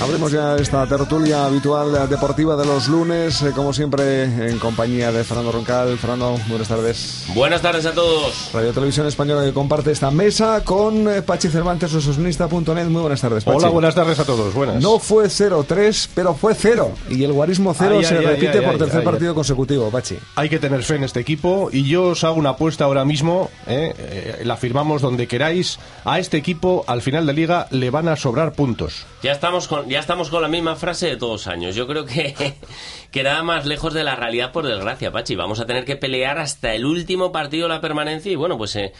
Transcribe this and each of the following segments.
Abrimos ya esta tertulia habitual deportiva de los lunes, eh, como siempre, en compañía de Fernando Roncal. Fernando, buenas tardes. Buenas tardes a todos. Radio Televisión Española que comparte esta mesa con eh, Pachi Cervantes, ososnista.net. Muy buenas tardes, Pachi. Hola, buenas tardes a todos. Buenas. No fue 0-3, pero fue 0. Y el guarismo 0 Ay, se ay, repite ay, por ay, tercer ay, partido consecutivo, Pachi. Hay que tener fe en este equipo y yo os hago una apuesta ahora mismo, ¿eh? Eh, la firmamos donde queráis. A este equipo al final de liga le van a sobrar puntos. Ya estamos con, ya estamos con la misma frase de todos años. Yo creo que, que nada más lejos de la realidad, por desgracia, Pachi. Vamos a tener que pelear hasta el último partido de la permanencia y bueno, pues eh,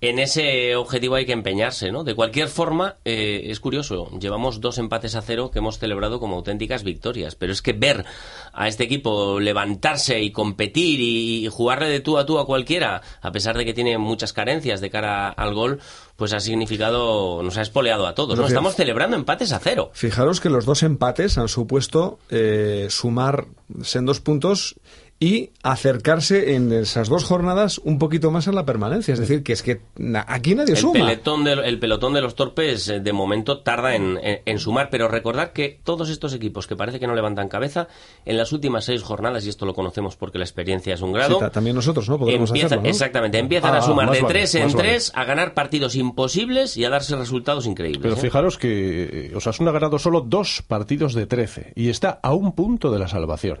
en ese objetivo hay que empeñarse, ¿no? De cualquier forma, eh, es curioso, llevamos dos empates a cero que hemos celebrado como auténticas victorias, pero es que ver a este equipo levantarse y competir y, y jugarle de tú a tú a cualquiera, a pesar de que tiene muchas carencias de cara al gol, pues ha significado, nos ha espoleado a todos, ¿no? Estamos celebrando empates a cero. Fijaros que los dos empates han supuesto eh, sumar sendos puntos y acercarse en esas dos jornadas un poquito más a la permanencia. Es decir, que es que aquí nadie El suma. pelotón, de, el pelotón de los torpes eh, de momento tarda en, en- en sumar, pero recordad que todos estos equipos que parece que no levantan cabeza, en las últimas seis jornadas, y esto lo conocemos porque la experiencia es un grado, ta- también nosotros, ¿no? Empieza- hacerlo, ¿no? exactamente, empiezan Ah, a sumar más de vale, tres en vale. tres, a ganar partidos imposibles y a darse resultados increíbles. Pero ¿eh? fijaros que eh, Osasuna ha ganado solo dos partidos de 13 y está a un punto de la salvación.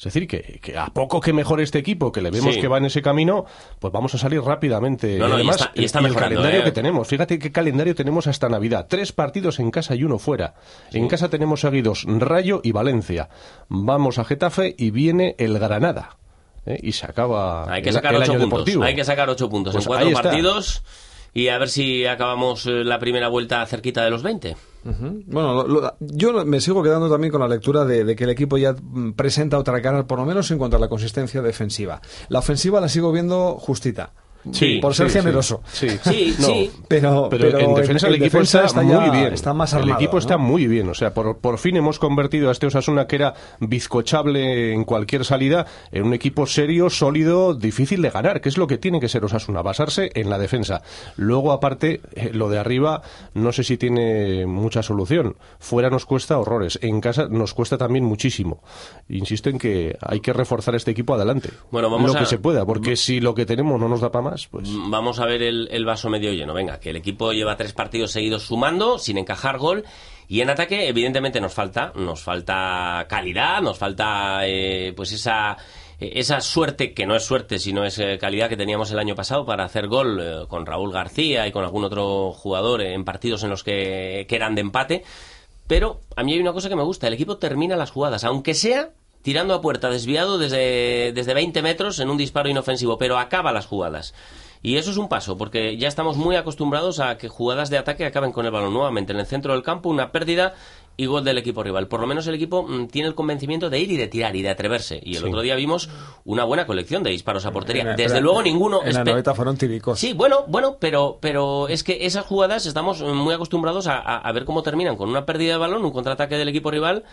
Es decir, que, que a poco que mejore este equipo, que le vemos Sí. que va en ese camino, pues vamos a salir rápidamente. No, no, y además, está- y está el calendario ¿eh? que tenemos, fíjate qué calendario tenemos hasta Navidad. Tres partidos en casa y uno fuera. En casa tenemos seguidos Rayo y Valencia. Vamos a Getafe y viene el Granada. ¿eh? Y se acaba Hay que el- sacar el ocho año puntos. deportivo. Hay que sacar ocho puntos Pues en cuatro ahí está. Y a ver si acabamos eh, la primera vuelta cerquita de los 20. Ujú. Bueno, lo- yo me sigo quedando también con la lectura de, de que el equipo ya mm, presenta otra cara, por lo menos en cuanto a la consistencia defensiva. La ofensiva la sigo viendo justita. Sí, por ser sí, generoso. Sí, Sí, No, sí. Pero, Pero, en defensa el equipo está, ya- muy bien. Está más el armado, equipo está muy bien. O sea, por, por fin hemos convertido a este Osasuna que era bizcochable en cualquier salida en un equipo serio, sólido, difícil de ganar, que es lo que tiene que ser Osasuna, basarse en la defensa. Luego, aparte, eh, lo de arriba no sé si tiene mucha solución. Fuera nos cuesta horrores. En casa nos cuesta también muchísimo. Insisto en que hay que reforzar este equipo adelante. Bueno, vamos lo a- que se pueda, porque si lo que tenemos no nos da para más, pues... Vamos a ver el, vaso medio lleno. Venga, que el equipo lleva tres partidos seguidos sumando, sin encajar gol. Y en ataque, evidentemente, nos falta, nos falta calidad, nos falta eh, pues esa, esa suerte, que no es suerte, sino es eh, calidad que teníamos el año pasado para hacer gol eh, con Raúl García y con algún otro jugador en partidos en los que, que eran de empate. Pero a mí hay una cosa que me gusta, el equipo termina las jugadas, aunque sea tirando a puerta, desviado desde, desde 20 metros en un disparo inofensivo, pero acaba las jugadas. Y eso es un paso, porque ya estamos muy acostumbrados a que jugadas de ataque acaben con el balón nuevamente en el centro del campo, una pérdida y gol del equipo rival. Por lo menos el equipo mm, tiene el convencimiento de ir y de tirar y de atreverse. Y el otro día vimos una buena colección de disparos a portería. Desde luego ninguno... En la noveta fueron tiricos. Sí, bueno, bueno, pero, pero es que esas jugadas estamos muy acostumbrados a, a- a ver cómo terminan con una pérdida de balón, un contraataque del equipo rival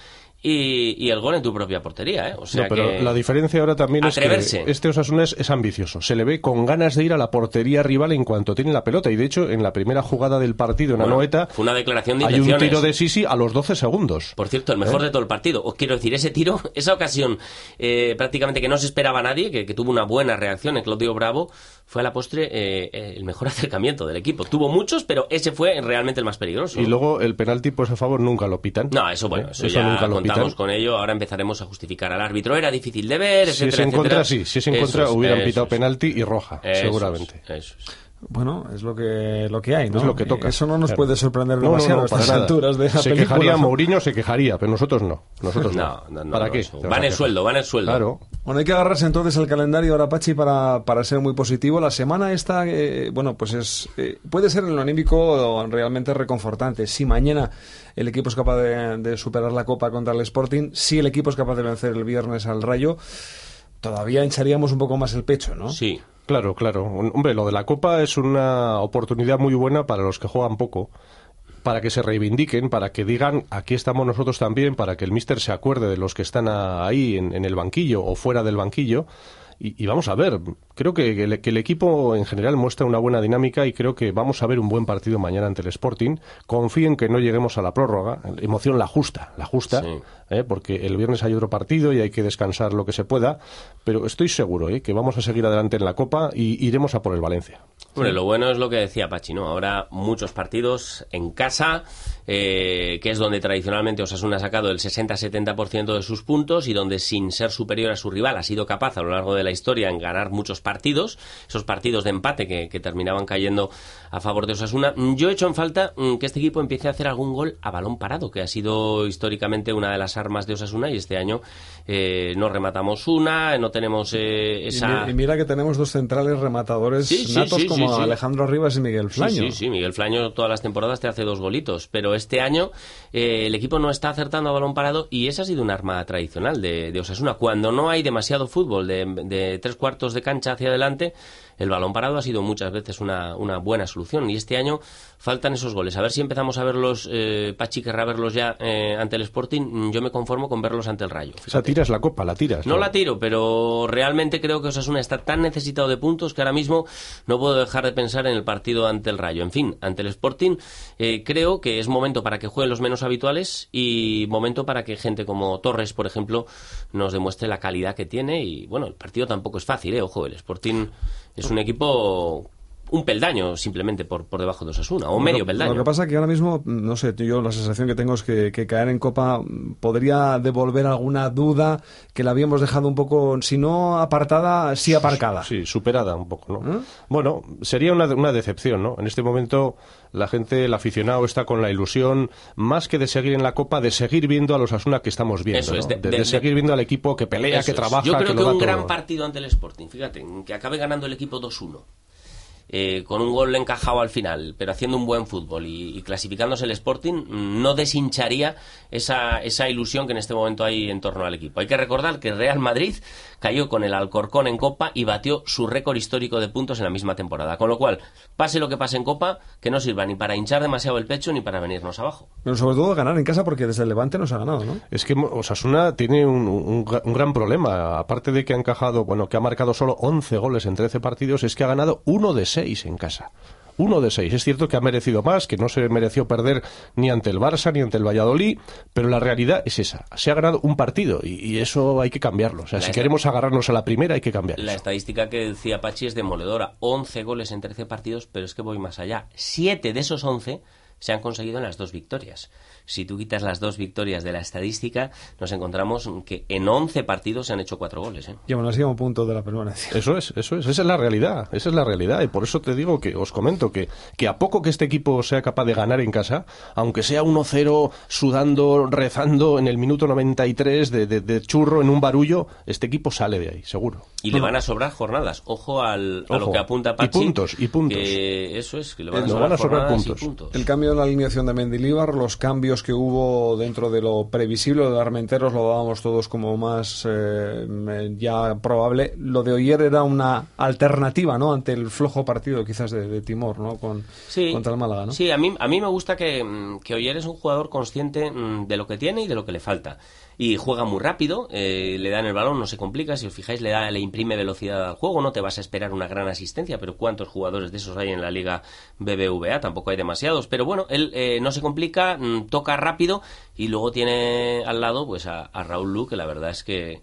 y, y el gol en tu propia portería, ¿eh? O sea no, pero que- la diferencia ahora también Atreverse. es que este Osasuna es, es ambicioso. Se le ve con ganas de ir a la portería rival en cuanto tiene la pelota. Y de hecho, en la primera jugada del partido en Bueno, Anoeta, fue una declaración de hay un tiro de Sisi a los 12 segundos. Por cierto, el ¿Eh? mejor de todo el partido. Os quiero decir, ese tiro, esa ocasión eh, prácticamente que no se esperaba a nadie, que, que tuvo una buena reacción en Claudio Bravo, fue a la postre eh, eh, el mejor acercamiento del equipo. Tuvo muchos, pero ese fue realmente el más peligroso. Y luego el penalti, pues a favor, nunca lo pitan. No, eso bueno, ¿Eh? eso, ya nunca lo contamos pitan. con ello. Ahora empezaremos a justificar al árbitro. Era difícil de ver, Si es etcétera, en contra, etcétera. sí. Si es en Eso contra, es, hubieran eso pitado es. penalti y roja, Eso seguramente. es, eso es. Bueno, es lo que, lo que hay, ¿no? Es lo que toca. Eso no nos Claro. puede sorprender No, demasiado no, a estas nada. alturas de la Se película. quejaría Mourinho, se quejaría, pero nosotros no. Nosotros no. No, no, no, ¿Para no, qué? Van el sueldo, van el sueldo. Claro. Bueno, hay que agarrarse entonces al calendario ahora, Pachi, para, para ser muy positivo. La semana esta, eh, bueno, pues es eh, puede ser en lo anímico realmente reconfortante. Si mañana el equipo es capaz de, de superar la Copa contra el Sporting, si el equipo es capaz de vencer el viernes al Rayo, todavía hincharíamos un poco más el pecho, ¿no? Sí. Claro, claro. Hombre, lo de la Copa es una oportunidad muy buena para los que juegan poco, para que se reivindiquen, para que digan, aquí estamos nosotros también, para que el míster se acuerde de los que están ahí en, en el banquillo o fuera del banquillo. Y, y vamos a ver, creo que, que el, que el equipo en general muestra una buena dinámica y creo que vamos a ver un buen partido mañana ante el Sporting. Confío en que no lleguemos a la prórroga. Emoción la justa, la justa, Sí. ¿eh? porque el viernes hay otro partido y hay que descansar lo que se pueda. Pero estoy seguro ¿eh? que vamos a seguir adelante en la Copa y iremos a por el Valencia. Hombre, lo bueno es lo que decía Pachi, ¿no? Ahora muchos partidos en casa, eh, que es donde tradicionalmente Osasuna ha sacado el 60-70% de sus puntos y donde sin ser superior a su rival ha sido capaz a lo largo de la historia en ganar muchos partidos, esos partidos de empate que, que terminaban cayendo a favor de Osasuna. Yo he hecho en falta mm, que este equipo empiece a hacer algún gol a balón parado, que ha sido históricamente una de las armas de Osasuna y este año eh, no rematamos una, no tenemos eh, esa... y mira que tenemos dos centrales rematadores Sí, sí, natos sí, como sí, sí. Alejandro Rivas y Miguel Flaño. Sí, sí, sí, Miguel Flaño todas las temporadas te hace dos golitos, pero este año eh, el equipo no está acertando a balón parado y esa ha sido un arma tradicional de, de Osasuna. Cuando no hay demasiado fútbol de, de tres cuartos de cancha hacia adelante, el balón parado ha sido muchas veces una, una buena solución y este año faltan esos goles. A ver si empezamos a verlos, eh, Pachi querrá verlos ya eh, ante el Sporting, yo me conformo con verlos ante el Rayo. O sea, tiras la Copa, la tiras. No la tiro, pero realmente creo que Osasuna está tan necesitado de puntos que ahora mismo no puedo dejar de pensar en el partido ante el Rayo. En fin, ante el Sporting eh, creo que es momento para que jueguen los menos habituales y momento para que gente como Torres, por ejemplo, nos demuestre la calidad que tiene y bueno, el partido tampoco es fácil, ¿eh? Ojo, el Sporting es un equipo un peldaño simplemente por, por debajo de Osasuna, o medio Lo- peldaño. Lo que pasa que ahora mismo, no sé, yo la sensación que tengo es que, que caer en Copa podría devolver alguna duda que la habíamos dejado un poco, si no apartada, sí aparcada. Sí, superada un poco, ¿no? ¿Eh? Bueno, sería una, una decepción, ¿no? En este momento la gente, el aficionado está con la ilusión, más que de seguir en la Copa, de seguir viendo a los Asuna que estamos viendo, Eso es, ¿no? de- de, de- de de- seguir viendo al equipo que pelea, que es. trabaja, Yo creo que un todo. gran partido ante el Sporting, fíjate, que acabe ganando el equipo 2-1. Eh, con un gol encajado al final, pero haciendo un buen fútbol y, y clasificándose el Sporting, no deshincharía esa, esa ilusión que en este momento hay en torno al equipo. Hay que recordar que Real Madrid cayó con el Alcorcón en Copa y batió su récord histórico de puntos en la misma temporada. Con lo cual, pase lo que pase en Copa, que no sirva ni para hinchar demasiado el pecho ni para venirnos abajo. Pero sobre todo ganar en casa porque desde el Levante nos ha ganado, ¿no? Es que Osasuna tiene un, un un gran problema. Aparte de que ha encajado, bueno, que ha marcado solo 11 goles en 13 partidos, es que ha ganado uno de 6 en casa. Uno de seis. Es cierto que ha merecido más, que no se mereció perder ni ante el Barça ni ante el Valladolid, pero la realidad es esa. Se ha ganado un partido y, y eso hay que cambiarlo. O sea, La si queremos agarrarnos a la primera, hay que cambiar La estadística que decía Pachi es demoledora. 11 goles en 13 partidos, pero es que voy más allá. Siete de esos 11 se han conseguido en las dos victorias. Si tú quitas las dos victorias de la estadística, nos encontramos que en 11 partidos se han hecho cuatro goles. ¿eh? Y así a un punto de la permanencia. Eso es, eso es, esa es la realidad, esa es la realidad. Y por eso te digo que os comento que, que a poco que este equipo sea capaz de ganar en casa, aunque sea 1-0 sudando, rezando en el minuto 93 de, de, de churro en un barullo, este equipo sale de ahí, seguro. Y le van a sobrar jornadas. Ojo al, a lo que apunta Y puntos y puntos. Que eso es, que le van a Le sobrar, van a sobrar jornadas y puntos. puntos. El cambio en la alineación de Mendilíbar, los cambios que hubo dentro de lo previsible, lo de Armenteros lo dábamos todos como más eh, eh, ya probable. Lo de Oyer era una alternativa, ¿no? Ante el flojo partido quizás de, de Timor, ¿no? Con, Sí, contra el Málaga, ¿no? Sí, a mí, a mí me gusta que, mm, que Oyer es un jugador consciente mm, de lo que tiene y de lo que le falta. Y juega muy rápido, eh, le dan el balón, no se complica. Si os fijáis, le, da, le imprime velocidad al juego. No te vas a esperar una gran asistencia, pero ¿cuántos jugadores de esos hay en la liga BBVA? Tampoco hay demasiados. Pero bueno, él eh, no se complica, mm, toca rápido y luego tiene al lado pues a, a Raúl Lu, que la verdad es que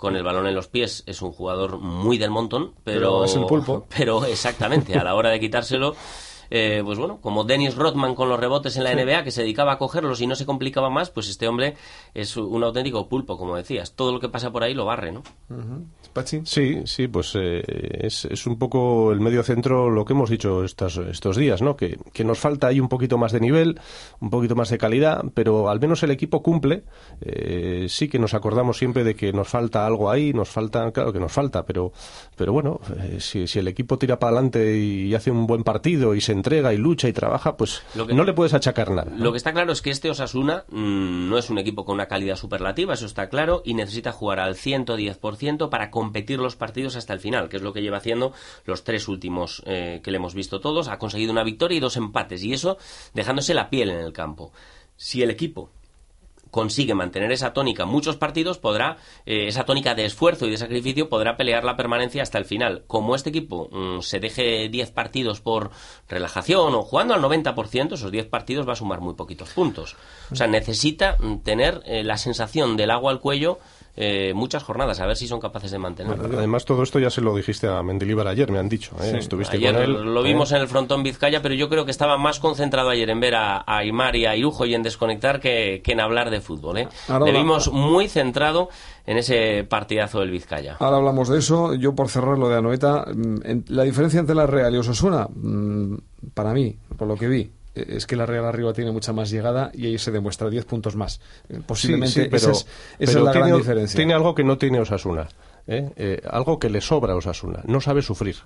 con el balón en los pies es un jugador muy del montón, pero, Pero es el pulpo. pero exactamente, a la hora de quitárselo eh, pues bueno, como Dennis Rodman con los rebotes en la NBA, que se dedicaba a cogerlos y no se complicaba más, pues este hombre es un auténtico pulpo, como decías. Todo lo que pasa por ahí lo barre, ¿no? Sí, sí, pues eh, es, es, un poco el medio centro lo que hemos dicho estos, estos días, ¿no? Que, que, nos falta ahí un poquito más de nivel, un poquito más de calidad, pero al menos el equipo cumple. Eh, sí que nos acordamos siempre de que nos falta algo ahí, nos falta, claro que nos falta, pero, pero bueno, eh, si, si, el equipo tira para adelante y hace un buen partido y se entrega y lucha y trabaja, pues que, no le puedes achacar nada. ¿no? Lo que está claro es que este Osasuna mmm, no es un equipo con una calidad superlativa, eso está claro, y necesita jugar al 110% para competir los partidos hasta el final, que es lo que lleva haciendo los tres últimos eh, que le hemos visto todos. Ha conseguido una victoria y dos empates, y eso dejándose la piel en el campo. Si el equipo consigue mantener esa tónica muchos partidos, podrá, eh, esa tónica de esfuerzo y de sacrificio, podrá pelear la permanencia hasta el final. Como este equipo mmm, se deje 10 partidos por relajación o jugando al 90%, esos 10 partidos va a sumar muy poquitos puntos. O sea, necesita tener eh, la sensación del agua al cuello eh, muchas jornadas, a ver si son capaces de mantenerlo. Además, todo esto ya se lo dijiste a Mendilibar ayer, me han dicho. ¿eh? Sí, Estuviste ayer con él. lo vimos ¿eh? en el frontón Vizcaya, pero yo creo que estaba más concentrado ayer en ver a, a Aymar y a Irujo y en desconectar que, que en hablar de fútbol. ¿eh? Ahora Le va- vimos muy centrado en ese partidazo del Vizcaya. Ahora hablamos de eso. Yo, por cerrar lo de Anoeta, mm, la diferencia entre la Real y Osasuna, mm, para mí, por lo que vi, es que la Real arriba tiene mucha más llegada y ahí se demuestra 10 puntos más. Eh, Posiblemente Sí, sí, pero, esa es, esa pero es la tiene, gran diferencia. tiene algo que no tiene Osasuna. ¿eh? Eh, algo que le sobra a Osasuna. No sabe sufrir.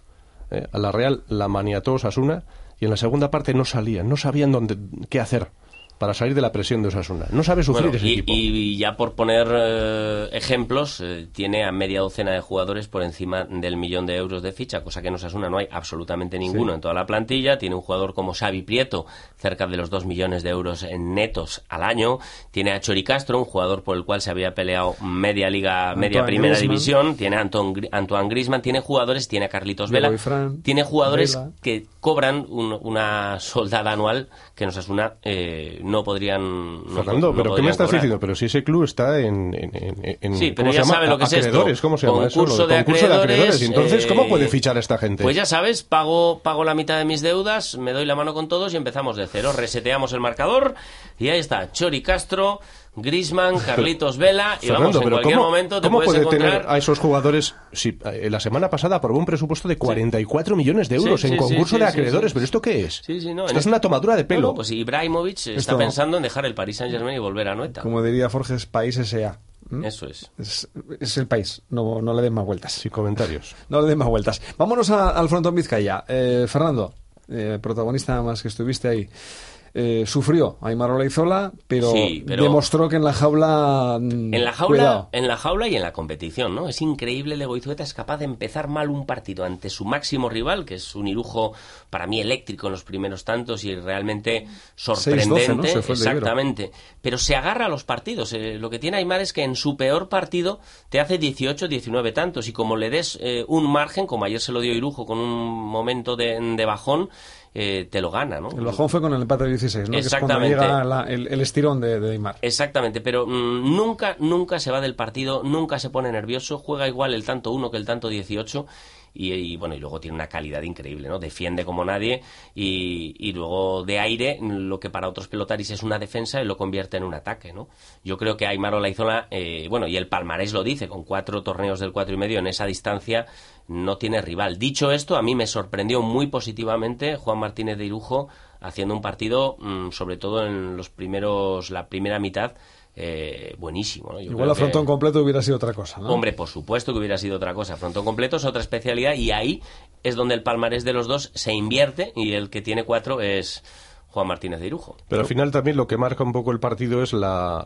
¿eh? A la Real la maniató Osasuna y en la segunda parte no salían, no sabían dónde, qué hacer para salir de la presión de Osasuna. No sabe sufrir Bueno, ese y, equipo. y ya por poner eh, ejemplos, eh, tiene a media docena de jugadores por encima del millón de euros de ficha, cosa que en Osasuna no hay absolutamente ninguno en toda la plantilla. Tiene un jugador como Xavi Prieto, cerca de los dos millones de euros en netos al año. Tiene a Chori Castro, un jugador por el cual se había peleado media liga, media Antoine primera Griezmann. división. Tiene a Anton, Gri- Antoine Griezmann, tiene jugadores, tiene a Carlitos Vela, tiene jugadores Vela. que cobran un- una soldada anual que en Osasuna eh, no podrían Fernando, no ¿pero qué me estás cobrar. diciendo? Pero si ese club está en... en, en- en- Sí, pero ¿cómo se ya llama? sabe lo que es esto. acreedores, ¿cómo se llama eso? Concurso Lo de concurso acreedores, Entonces, eh, ¿cómo puede fichar a esta gente? Pues ya sabes, pago, pago la mitad de mis deudas, me doy la mano con todos y empezamos de cero. Reseteamos el marcador y ahí está, Chori Castro, Grisman, Carlitos Vela y vamos, Fernando, en pero cualquier ¿cómo, momento te cómo puedes puede encontrar... tener a esos jugadores? Si eh, la semana pasada aprobó un presupuesto de 44 millones de euros Sí, en concurso sí, de acreedores, sí. pero ¿esto qué es? Sí, sí, no, Esto en es una tomadura de pelo. Pues Ibrahimovic está pensando en dejar el Paris Saint Germain y volver a Noeta. Como diría Forges, país S.A. ¿m? Eso es. Es, es el país, no, no le den más vueltas. Sin comentarios. No le den más vueltas. Vámonos a- al frontón Vizcaya. Eh, Fernando, eh, protagonista más que estuviste ahí. Eh, sufrió Aymar Olaizola, pero, Sí, pero- demostró que en la jaula. mm, En la jaula, cuidado. en la jaula y en la competición, ¿no? Es increíble, Lego Izueta es capaz de empezar mal un partido ante su máximo rival, que es un irujo para mí eléctrico en los primeros tantos y realmente sorprendente. 6-12, ¿no? Se fue el de Ibero. Exactamente. Pero se agarra a los partidos. Eh, lo que tiene Aymar es que en su peor partido te hace 18, 19 tantos y como le des eh, un margen, como ayer se lo dio Irujo con un momento de, de bajón, eh, te lo gana, ¿no? El bajón fue con el empate de 16, ¿no? Que es cuando Exactamente. llega la- el, el estirón de, de Aymar. Exactamente, pero mm, nunca, nunca se va del partido, nunca se pone nervioso, juega igual el tanto 1 que el tanto 18 y, bueno, y luego tiene una calidad increíble, ¿no? Defiende como nadie y, y luego de aire, lo que para otros pelotaris es una defensa, lo convierte en un ataque, ¿no? Yo creo que Aymar Olaizola, eh, bueno, y el palmarés lo dice, con cuatro torneos del cuatro y medio en esa distancia no tiene rival. Dicho esto, a mí me sorprendió muy positivamente Juan Martínez de Irujo haciendo un partido, mm, sobre todo en los primeros, la primera mitad, eh, buenísimo. ¿no? Yo Igual que- frontón completo hubiera sido otra cosa, ¿no? Hombre, por supuesto que hubiera sido otra cosa. Frontón completo es otra especialidad y ahí es donde el palmarés de los dos se invierte y el que tiene cuatro es Juan Martínez de Irujo. Pero al final también lo que marca un poco el partido es la,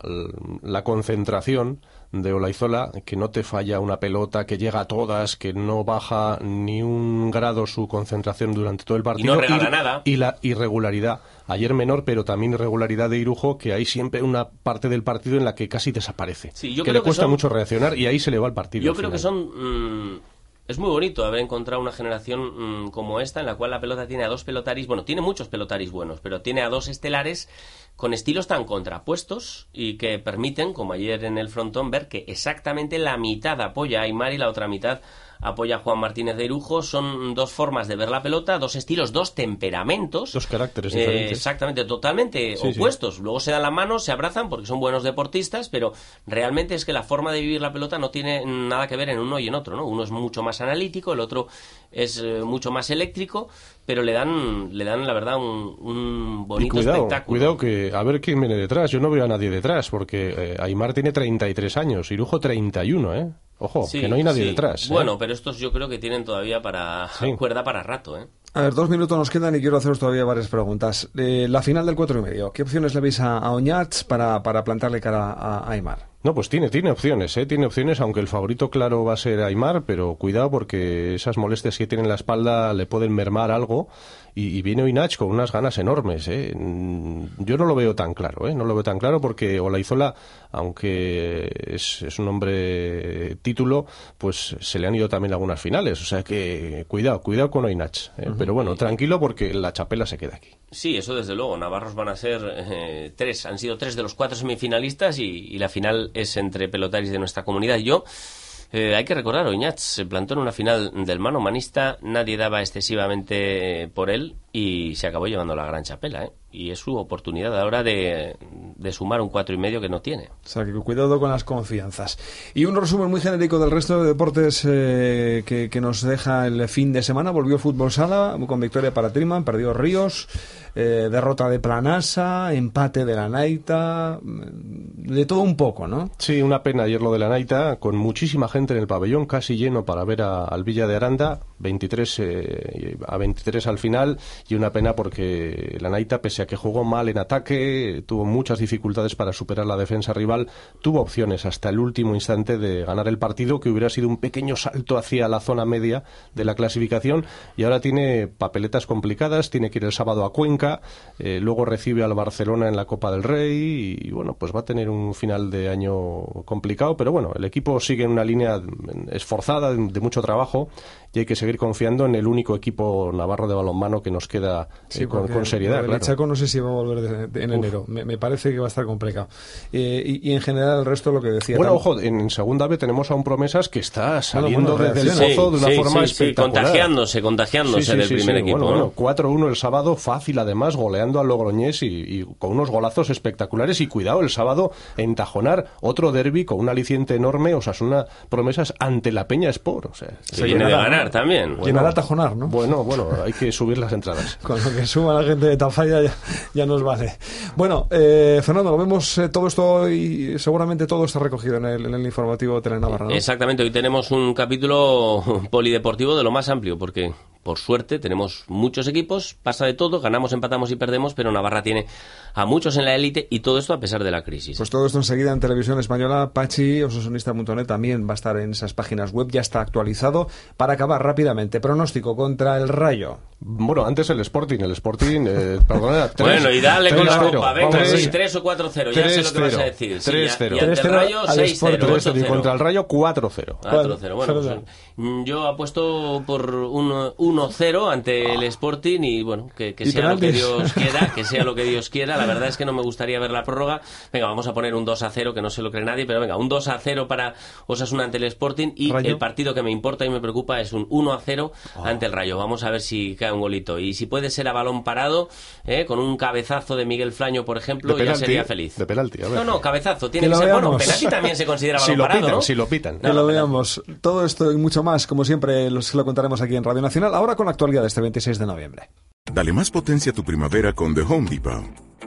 la concentración de Olaizola, que no te falla una pelota, que llega a todas, que no baja ni un grado su concentración durante todo el partido. no regala nada. Y la irregularidad. Ayer menor, pero también irregularidad de Irujo, que hay siempre una parte del partido en la que casi desaparece. Sí, yo que creo le que cuesta son- mucho reaccionar y ahí se le va el partido. Yo creo que son... mm, es muy bonito haber encontrado una generación mm, como esta en la cual la pelota tiene a dos pelotaris, bueno, tiene muchos pelotaris buenos, pero tiene a dos estelares con estilos tan contrapuestos y que permiten, como ayer en el frontón, ver que exactamente la mitad apoya a Aymar y la otra mitad apoya a Juan Martínez de Irujo. Son dos formas de ver la pelota, dos estilos, dos temperamentos. Dos caracteres eh, diferentes. exactamente, totalmente Sí, sí. opuestos. Luego se dan la mano, se abrazan porque son buenos deportistas, pero realmente es que la forma de vivir la pelota no tiene nada que ver en uno y en otro, ¿no? Uno es mucho más analítico, el otro es eh, mucho más eléctrico, pero le dan, le dan la verdad, un, un Y bonito cuidado, espectáculo. cuidado que a ver quién viene detrás. Yo no veo a nadie detrás porque eh, Aymar tiene 33 años, Irujo 31, ¿eh? Ojo, Sí, que no hay nadie sí. detrás. ¿eh? Bueno, pero estos yo creo que tienen todavía para Sí. cuerda para rato, ¿eh? A ver, dos minutos nos quedan y quiero haceros todavía varias preguntas. Eh, la final del cuatro y medio, ¿qué opciones le veis a, a Oñats para, para plantarle cara a, a Aymar? No, pues tiene, tiene opciones, ¿eh? Tiene opciones, aunque el favorito claro va a ser Aymar, pero cuidado porque esas molestias que tiene en la espalda le pueden mermar algo y, y viene Oinach con unas ganas enormes, ¿eh? Mm, Yo no lo veo tan claro, ¿eh? No lo veo tan claro porque Olaizola, aunque es, es un hombre título, pues se le han ido también algunas finales, o sea que cuidado, cuidado con Oinach, ¿eh? Pero bueno, tranquilo porque la chapela se queda aquí. Sí, eso desde luego. Navarros van a ser eh, tres. Han sido tres de los cuatro semifinalistas y, y la final es entre pelotaris de nuestra comunidad. Yo, eh, hay que recordar, Oñats se plantó en una final del mano manista. Nadie daba excesivamente por él y se acabó llevando la gran chapela. ¿eh? Y es su oportunidad ahora de, de sumar un cuatro y medio que no tiene. O sea, que cuidado con las confianzas. Y un resumen muy genérico del resto de deportes eh, que, que nos deja el fin de semana. Volvió fútbol sala con victoria para Triman, perdió Ríos, eh, derrota de Planasa, empate de la Naita, mm, de todo un poco, ¿no? Sí, una pena ayer lo de la Naita, con muchísima gente en el pabellón, casi lleno para ver a- al Villa de Aranda, 23 eh, a 23 al final, y una pena porque la Naita, pese a que jugó mal en ataque, tuvo muchas dificultades para superar la defensa rival, tuvo opciones hasta el último instante de ganar el partido, que hubiera sido un pequeño salto hacia la zona media de la clasificación, y ahora tiene papeletas complicadas, tiene que ir el sábado a Cuenca, eh, luego recibe al Barcelona en la Copa del Rey, y, bueno, pues va a tener un final de año complicado, pero bueno, el equipo sigue en una línea esforzada, de, de mucho trabajo, y hay que seguir confiando en el único equipo navarro de balonmano que nos queda eh, con, porque con seriedad. claro. Chaco no sé si va a volver de- de- en enero. Me, me parece que va a estar complicado. Eh, y, y en general el resto lo que decía. Bueno, tam- ojo, en, en segunda B tenemos a un promesas que está saliendo bueno, desde el pozo de una Sí, forma sí, sí, espectacular. contagiándose, contagiándose Sí, sí, del sí, primer sí. equipo. Bueno, ¿no? bueno, 4-1 el sábado, fácil además, goleando al Logroñés y, y con unos golazos espectaculares. Y cuidado, el sábado en Tajonar, otro derby con un aliciente enorme, Osasuna promesas ante la Peña Sport. O sea, Se viene de ganar también. Llenará Tajonar, ¿no? Bueno, bueno, hay que subir las entradas. Con lo que suma la gente de Tafalla ya, ya nos vale. Bueno, eh, Fernando, lo vemos eh, todo esto y seguramente todo está recogido en el, en el informativo Telenavarra, ¿no? Exactamente, hoy tenemos un capítulo polideportivo de lo más amplio, porque por suerte tenemos muchos equipos, pasa de todo, ganamos, empatamos y perdemos, pero Navarra tiene a muchos en la élite y todo esto a pesar de la crisis. Pues todo esto enseguida en televisión española. Pachi, osasonista.net también va a estar en esas páginas web, ya está actualizado. Para acabar rápidamente, pronóstico contra el Rayo. Bueno, antes el Sporting, el Sporting, eh, perdona, tres- bueno, y dale con la copa, venga, Vamos, sí, sí. 3 o 4-0, ya sé lo que vas a decir. Sí, 3-0. y- y ante el 3-0 Rayo, al Sport, 6-0, 3-0 y 8-0. contra el Rayo 4-0. 4-0. Bueno, pues, Fernando. mm, yo apuesto por un 1-0 ante el Sporting y bueno, que, sea lo que. Dios quiera, que sea lo que Dios quiera. La verdad es que no me gustaría ver la prórroga. Venga, vamos a poner un 2-0 que no se lo cree nadie, pero venga, un 2-0 para Osasuna ante el Sporting y Rayo. el partido que me importa y me preocupa es un 1-0 ante el Rayo. Vamos a ver si cae un golito y si puede ser a balón parado, ¿eh? con un cabezazo de Miguel Flaño, por ejemplo, De ya penalti, sería feliz. de penalti, a ver. No, no, cabezazo. Tiene Que ser. Bueno, penalti también se considera Si balón lo parado, pitan, ¿no? si lo pitan. Que lo veamos. Todo esto y mucho más, como siempre, los- lo contaremos aquí en Radio Nacional. Ahora con la actualidad de este 26 de noviembre. Dale más potencia a tu primavera con The Home Depot.